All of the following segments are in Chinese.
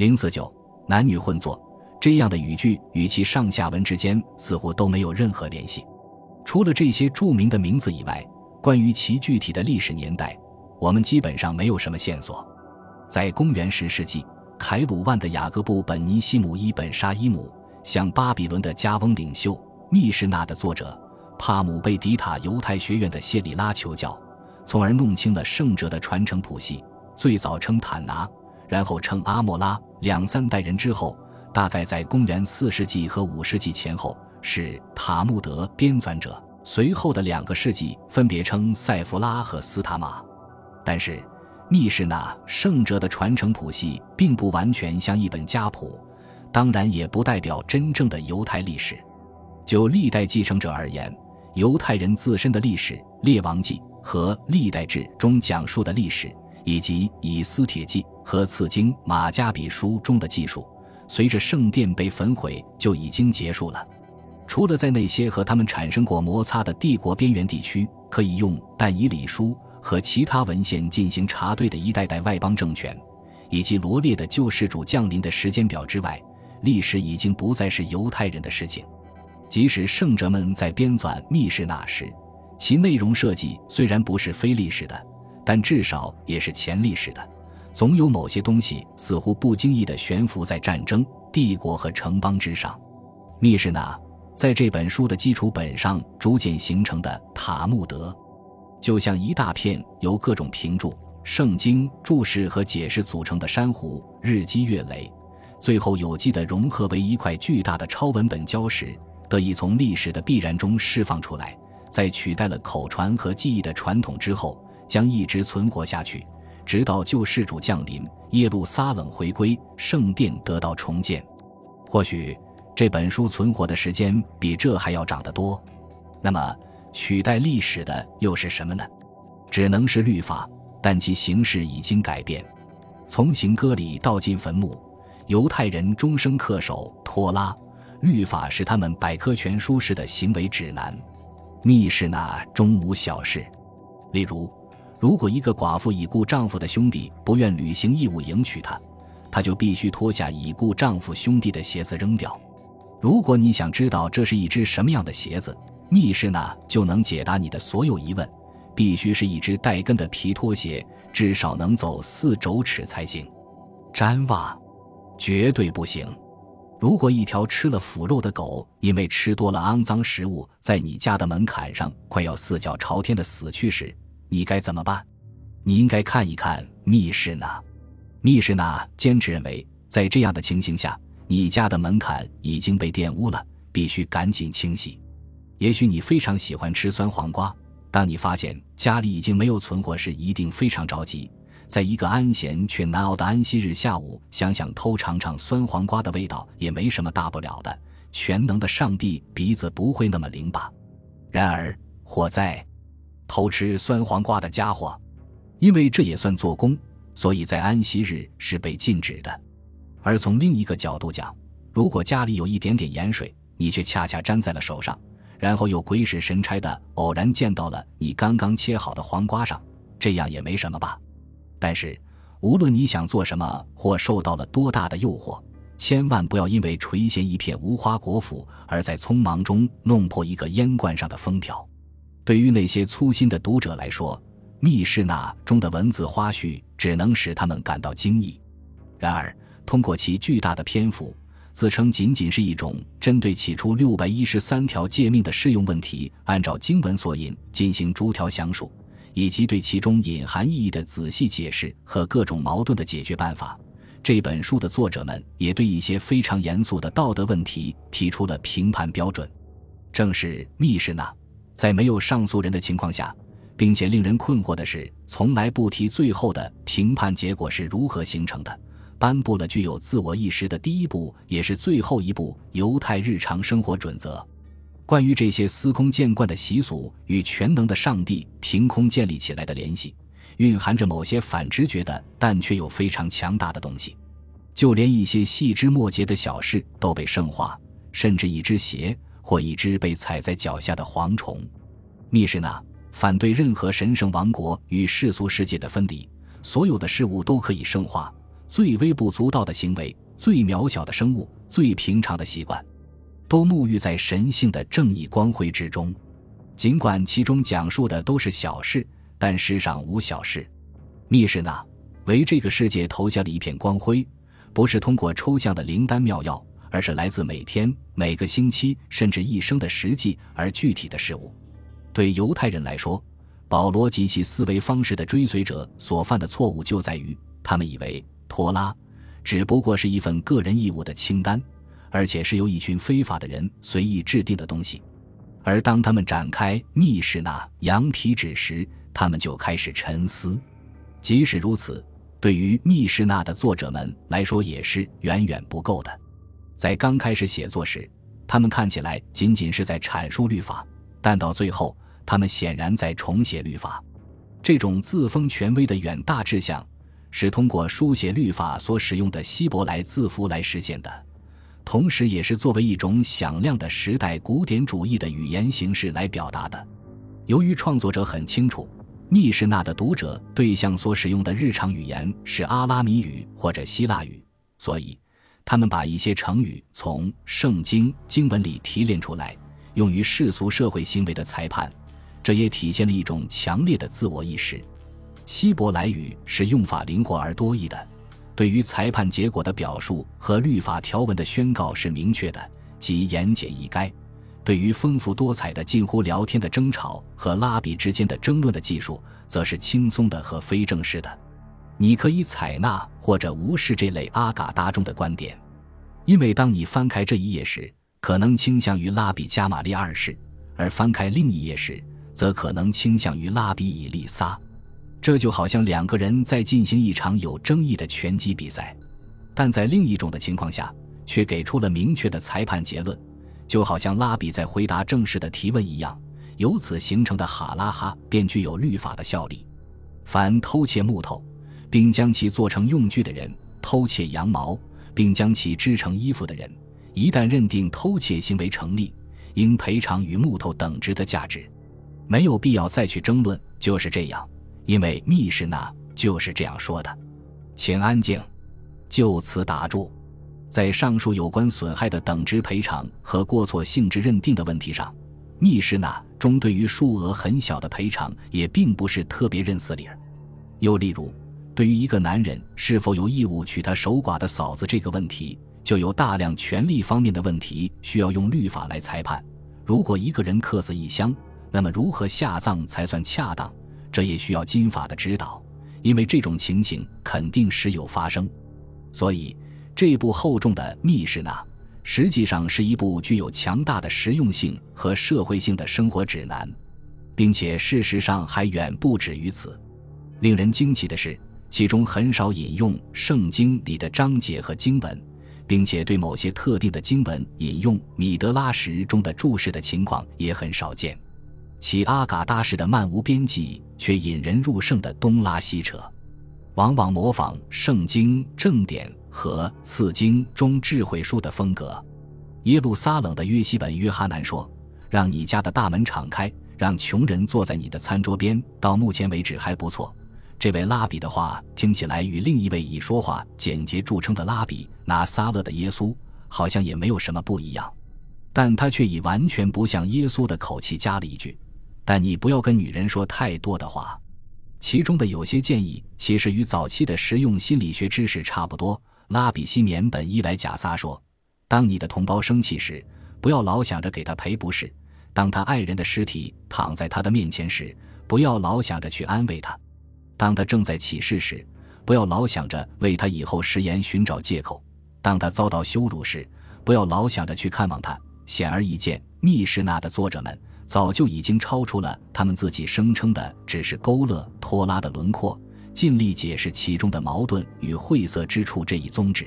零四九男女混作这样的语句与其上下文之间似乎都没有任何联系。除了这些著名的名字以外，关于其具体的历史年代，我们基本上没有什么线索。在公元十世纪，凯鲁万的雅各布·本尼西姆·伊本·沙伊姆向巴比伦的加翁领袖密士纳的作者帕姆贝迪塔犹太学院的谢里拉求教，从而弄清了圣者的传承谱系。最早称坦拿，然后称阿莫拉。两三代人之后，大概在公元四世纪和五世纪前后，是塔木德编纂者。随后的两个世纪，分别称塞弗拉和斯塔玛。但是，密室那圣者的传承谱系并不完全像一本家谱，当然也不代表真正的犹太历史。就历代继承者而言，犹太人自身的历史，《列王记》和《历代志》中讲述的历史，以及《以斯帖记》和次经《马加比书》中的记述，随着圣殿被焚毁就已经结束了。除了在那些和他们产生过摩擦的帝国边缘地区，可以用但以理书和其他文献进行查对的一代代外邦政权，以及罗列的救世主降临的时间表之外，历史已经不再是犹太人的事情。即使圣者们在编纂密室那时，其内容设计虽然不是非历史的，但至少也是前历史的。总有某些东西似乎不经意地悬浮在战争、帝国和城邦之上。密室呢。在这本书的基础本上逐渐形成的塔木德，就像一大片由各种评注、圣经注释和解释组成的珊瑚，日积月累，最后有机的融合为一块巨大的超文本礁石，得以从历史的必然中释放出来，在取代了口传和记忆的传统之后，将一直存活下去，直到救世主降临，耶路撒冷回归，圣殿得到重建。或许。这本书存活的时间比这还要长得多，那么取代历史的又是什么呢？只能是律法，但其形式已经改变。从行歌里到进坟墓，犹太人终生恪守托拉律法，是他们百科全书式的行为指南。密室那终无小事，例如，如果一个寡妇已故丈夫的兄弟不愿履行义务迎娶她，她就必须脱下已故丈夫兄弟的鞋子扔掉。如果你想知道这是一只什么样的鞋子，密室呢就能解答你的所有疑问。必须是一只带跟的皮拖鞋，至少能走四肘尺才行。毡袜绝对不行。如果一条吃了腐肉的狗，因为吃多了肮脏食物，在你家的门槛上快要四脚朝天的死去时，你该怎么办？你应该看一看密室呢。密室呢坚持认为，在这样的情形下。你家的门槛已经被玷污了，必须赶紧清洗。也许你非常喜欢吃酸黄瓜，当你发现家里已经没有存货时，一定非常着急。在一个安闲却难熬的安息日下午，想想偷尝尝酸黄瓜的味道也没什么大不了的。全能的上帝鼻子不会那么灵吧？然而，火灾，偷吃酸黄瓜的家伙，因为这也算做工，所以在安息日是被禁止的。而从另一个角度讲，如果家里有一点点盐水，你却恰恰粘在了手上，然后又鬼使神差的偶然见到了你刚刚切好的黄瓜上，这样也没什么吧？但是，无论你想做什么或受到了多大的诱惑，千万不要因为垂涎一片无花果脯而在匆忙中弄破一个烟罐上的封条。对于那些粗心的读者来说，密室那中的文字花絮只能使他们感到惊异。然而，通过其巨大的篇幅，自称仅仅是一种针对起初六百一十三条诫命的适用问题，按照经文所引进行逐条详述，以及对其中隐含意义的仔细解释和各种矛盾的解决办法。这本书的作者们也对一些非常严肃的道德问题提出了评判标准。正是密室那，在没有上诉人的情况下，并且令人困惑的是，从来不提最后的评判结果是如何形成的。颁布了具有自我意识的第一部，也是最后一部犹太日常生活准则。关于这些司空见惯的习俗与全能的上帝凭空建立起来的联系，蕴含着某些反直觉的，但却又非常强大的东西。就连一些细枝末节的小事都被圣化，甚至一只鞋或一只被踩在脚下的蝗虫。密室那反对任何神圣王国与世俗世界的分离，所有的事物都可以圣化。最微不足道的行为、最渺小的生物、最平常的习惯，都沐浴在神性的正义光辉之中。尽管其中讲述的都是小事，但世上无小事。密室那为这个世界投下了一片光辉，不是通过抽象的灵丹妙药，而是来自每天、每个星期，甚至一生的实际而具体的事物。对犹太人来说，保罗及其思维方式的追随者所犯的错误就在于，他们以为托拉只不过是一份个人义务的清单，而且是由一群非法的人随意制定的东西。而当他们展开密室那羊皮纸时，他们就开始沉思。即使如此，对于密室那的作者们来说也是远远不够的。在刚开始写作时，他们看起来仅仅是在阐述律法，但到最后。他们显然在重写律法，这种自封权威的远大志向，是通过书写律法所使用的希伯来字符来实现的，同时也是作为一种响亮的时代古典主义的语言形式来表达的。由于创作者很清楚，密室那的读者对象所使用的日常语言是阿拉米语或者希腊语，所以他们把一些成语从圣经经文里提炼出来，用于世俗社会行为的裁判。这也体现了一种强烈的自我意识。希伯来语是用法灵活而多义的，对于裁判结果的表述和律法条文的宣告是明确的，即言简意赅；对于丰富多彩的、近乎聊天的争吵和拉比之间的争论的技术，则是轻松的和非正式的。你可以采纳或者无视这类阿嘎达中的观点，因为当你翻开这一页时，可能倾向于拉比加玛列二世；而翻开另一页时，则可能倾向于拉比以利撒，这就好像两个人在进行一场有争议的拳击比赛，但在另一种的情况下却给出了明确的裁判结论，就好像拉比在回答正式的提问一样。由此形成的哈拉哈便具有律法的效力。凡偷窃木头，并将其做成用具的人；偷窃羊毛，并将其织成衣服的人，一旦认定偷窃行为成立，应赔偿与木头等值的价值。没有必要再去争论，就是这样，因为密室那就是这样说的。请安静，就此打住。在上述有关损害的等值赔偿和过错性质认定的问题上，密室那中对于数额很小的赔偿也并不是特别认死理儿。又例如，对于一个男人是否有义务娶他守寡的嫂子这个问题，就有大量权利方面的问题需要用律法来裁判。如果一个人客死异乡，那么，如何下葬才算恰当？这也需要金法的指导，因为这种情形肯定时有发生。所以，这部厚重的《密室》呢，实际上是一部具有强大的实用性和社会性的生活指南，并且事实上还远不止于此。令人惊奇的是，其中很少引用圣经里的章节和经文，并且对某些特定的经文引用米德拉什中的注释的情况也很少见。其阿嘎达式的漫无边际却引人入胜的东拉西扯，往往模仿圣经正典和次经中智慧书的风格。耶路撒冷的约西本约哈南说：“让你家的大门敞开，让穷人坐在你的餐桌边。”到目前为止还不错。这位拉比的话听起来与另一位以说话简洁著称的拉比拿撒勒的耶稣好像也没有什么不一样，但他却以完全不像耶稣的口气加了一句。但你不要跟女人说太多的话，其中的有些建议其实与早期的实用心理学知识差不多。拉比西缅本伊莱贾撒说：“当你的同胞生气时，不要老想着给他赔不是；当他爱人的尸体躺在他的面前时，不要老想着去安慰他；当他正在起誓时，不要老想着为他以后食言寻找借口；当他遭到羞辱时，不要老想着去看望他。”显而易见，密室那的作者们。早就已经超出了他们自己声称的只是勾勒托拉的轮廓，尽力解释其中的矛盾与晦涩之处这一宗旨。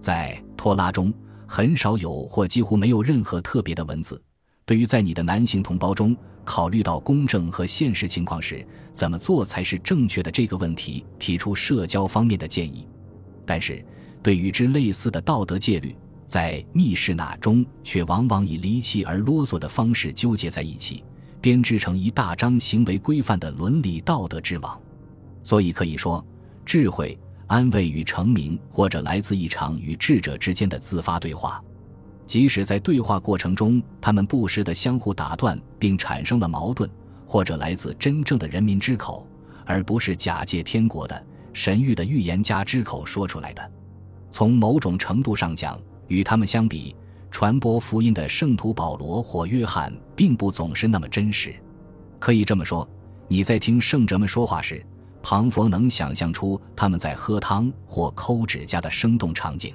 在托拉中，很少有或几乎没有任何特别的文字，对于在你的男性同胞中考虑到公正和现实情况时怎么做才是正确的这个问题提出社交方面的建议。但是，对与之类似的道德戒律。在密室那中，却往往以离奇而啰嗦的方式纠结在一起，编织成一大张行为规范的伦理道德之网。所以可以说，智慧、安慰与成名，或者来自一场与智者之间的自发对话。即使在对话过程中，他们不时地相互打断，并产生了矛盾，或者来自真正的人民之口，而不是假借天国的神谕的预言家之口说出来的。从某种程度上讲，与他们相比，传播福音的圣徒保罗或约翰并不总是那么真实。可以这么说，你在听圣者们说话时，庞佛能想象出他们在喝汤或抠指甲的生动场景。